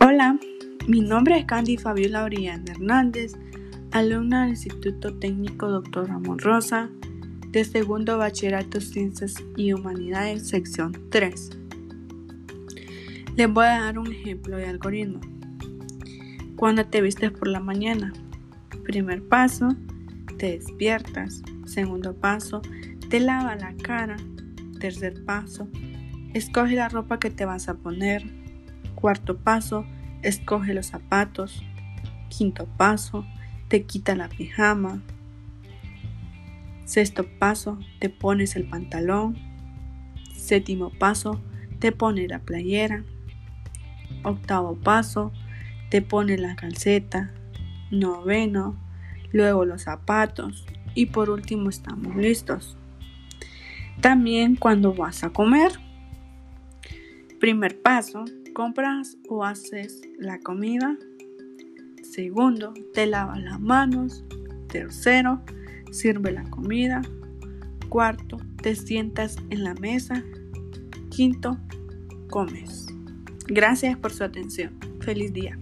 Hola, mi nombre es Candy Fabiola Oriana Hernández, alumna del Instituto Técnico Dr. Ramón Rosa, de segundo Bachillerato Ciencias y Humanidades, sección 3. Les voy a dar un ejemplo de algoritmo. Cuando te vistes por la mañana, primer paso, te despiertas. Segundo paso, te lava la cara. Tercer paso, escoge la ropa que te vas a poner. Cuarto paso, escoge los zapatos. Quinto paso, te quita la pijama. Sexto paso, te pones el pantalón. Séptimo paso, te pones la playera. Octavo paso, te pones la calceta. Noveno, luego los zapatos. Y por último estamos listos. También cuando vas a comer. Primer paso, compras o haces la comida. Segundo, te lavas las manos. Tercero, sirve la comida. Cuarto, te sientas en la mesa. Quinto, comes. Gracias por su atención. Feliz día.